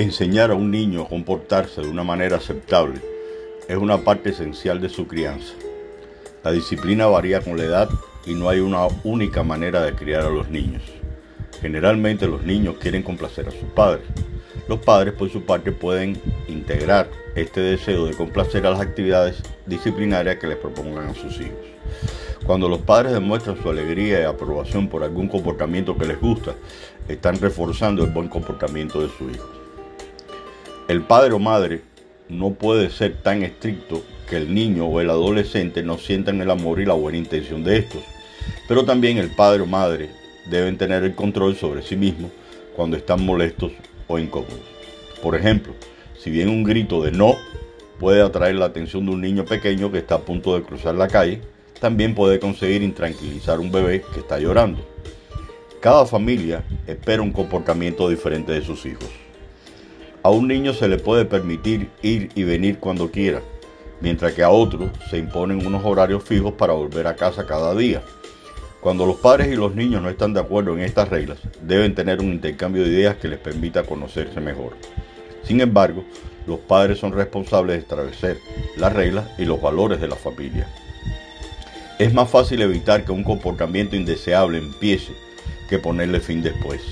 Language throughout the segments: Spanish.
Enseñar a un niño a comportarse de una manera aceptable es una parte esencial de su crianza. La disciplina varía con la edad y no hay una única manera de criar a los niños. Generalmente los niños quieren complacer a sus padres. Los padres por su parte pueden integrar este deseo de complacer a las actividades disciplinarias que les propongan a sus hijos. Cuando los padres demuestran su alegría y aprobación por algún comportamiento que les gusta, están reforzando el buen comportamiento de su hijo. El padre o madre no puede ser tan estricto que el niño o el adolescente no sientan el amor y la buena intención de estos, pero también el padre o madre deben tener el control sobre sí mismos cuando están molestos o incómodos. Por ejemplo, si bien un grito de no puede atraer la atención de un niño pequeño que está a punto de cruzar la calle, también puede conseguir intranquilizar un bebé que está llorando. Cada familia espera un comportamiento diferente de sus hijos. A un niño se le puede permitir ir y venir cuando quiera, mientras que a otros se imponen unos horarios fijos para volver a casa cada día. Cuando los padres y los niños no están de acuerdo en estas reglas, deben tener un intercambio de ideas que les permita conocerse mejor. Sin embargo, los padres son responsables de establecer las reglas y los valores de la familia. Es más fácil evitar que un comportamiento indeseable empiece que ponerle fin después.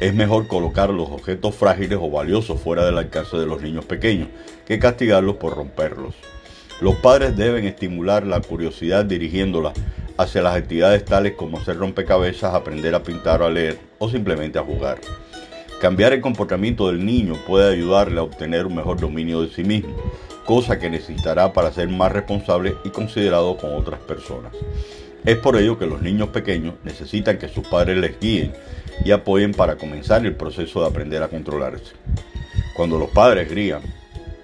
Es mejor colocar los objetos frágiles o valiosos fuera del alcance de los niños pequeños que castigarlos por romperlos. Los padres deben estimular la curiosidad dirigiéndola hacia las actividades tales como hacer rompecabezas, aprender a pintar o a leer o simplemente a jugar. Cambiar el comportamiento del niño puede ayudarle a obtener un mejor dominio de sí mismo, cosa que necesitará para ser más responsable y considerado con otras personas. Es por ello que los niños pequeños necesitan que sus padres les guíen y apoyen para comenzar el proceso de aprender a controlarse. Cuando los padres guían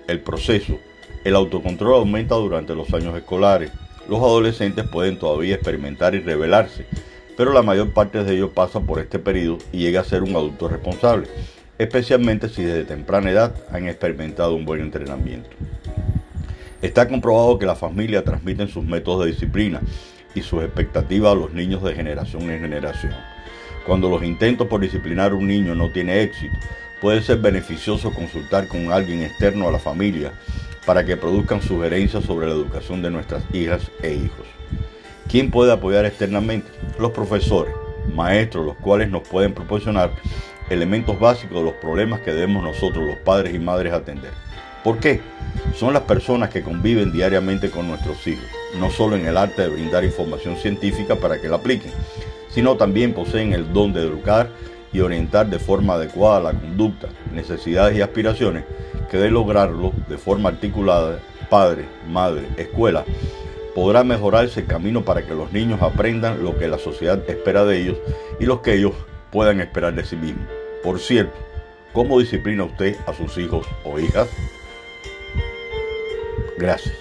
el proceso, el autocontrol aumenta durante los años escolares. Los adolescentes pueden todavía experimentar y rebelarse, pero la mayor parte de ellos pasa por este periodo y llega a ser un adulto responsable, especialmente si desde temprana edad han experimentado un buen entrenamiento. Está comprobado que la familia transmiten sus métodos de disciplina y sus expectativas a los niños de generación en generación. Cuando los intentos por disciplinar a un niño no tienen éxito, puede ser beneficioso consultar con alguien externo a la familia para que produzcan sugerencias sobre la educación de nuestras hijas e hijos. ¿Quién puede apoyar externamente? Los profesores, maestros, los cuales nos pueden proporcionar elementos básicos de los problemas que debemos nosotros, los padres y madres, atender. ¿Por qué? Son las personas que conviven diariamente con nuestros hijos, no solo en el arte de brindar información científica para que la apliquen, sino también poseen el don de educar y orientar de forma adecuada la conducta, necesidades y aspiraciones que de lograrlo de forma articulada, padre, madre, escuela, podrá mejorarse el camino para que los niños aprendan lo que la sociedad espera de ellos y lo que ellos puedan esperar de sí mismos. Por cierto, ¿cómo disciplina usted a sus hijos o hijas? Gracias.